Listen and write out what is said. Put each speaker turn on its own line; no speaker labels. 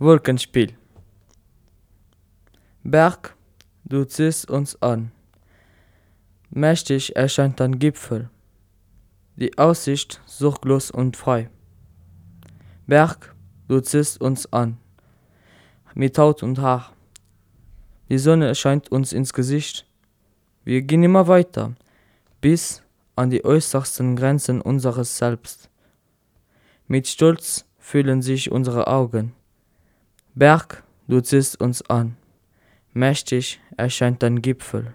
Wolkenspiel. Berg, du ziehst uns an. Mächtig erscheint dein Gipfel. Die Aussicht suchtlos und frei. Berg, du ziehst uns an. Mit Haut und Haar. Die Sonne scheint uns ins Gesicht. Wir gehen immer weiter, bis an die äußersten Grenzen unseres Selbst. Mit Stolz füllen sich unsere Augen. Berg, du ziehst uns an. Mächtig erscheint dein Gipfel.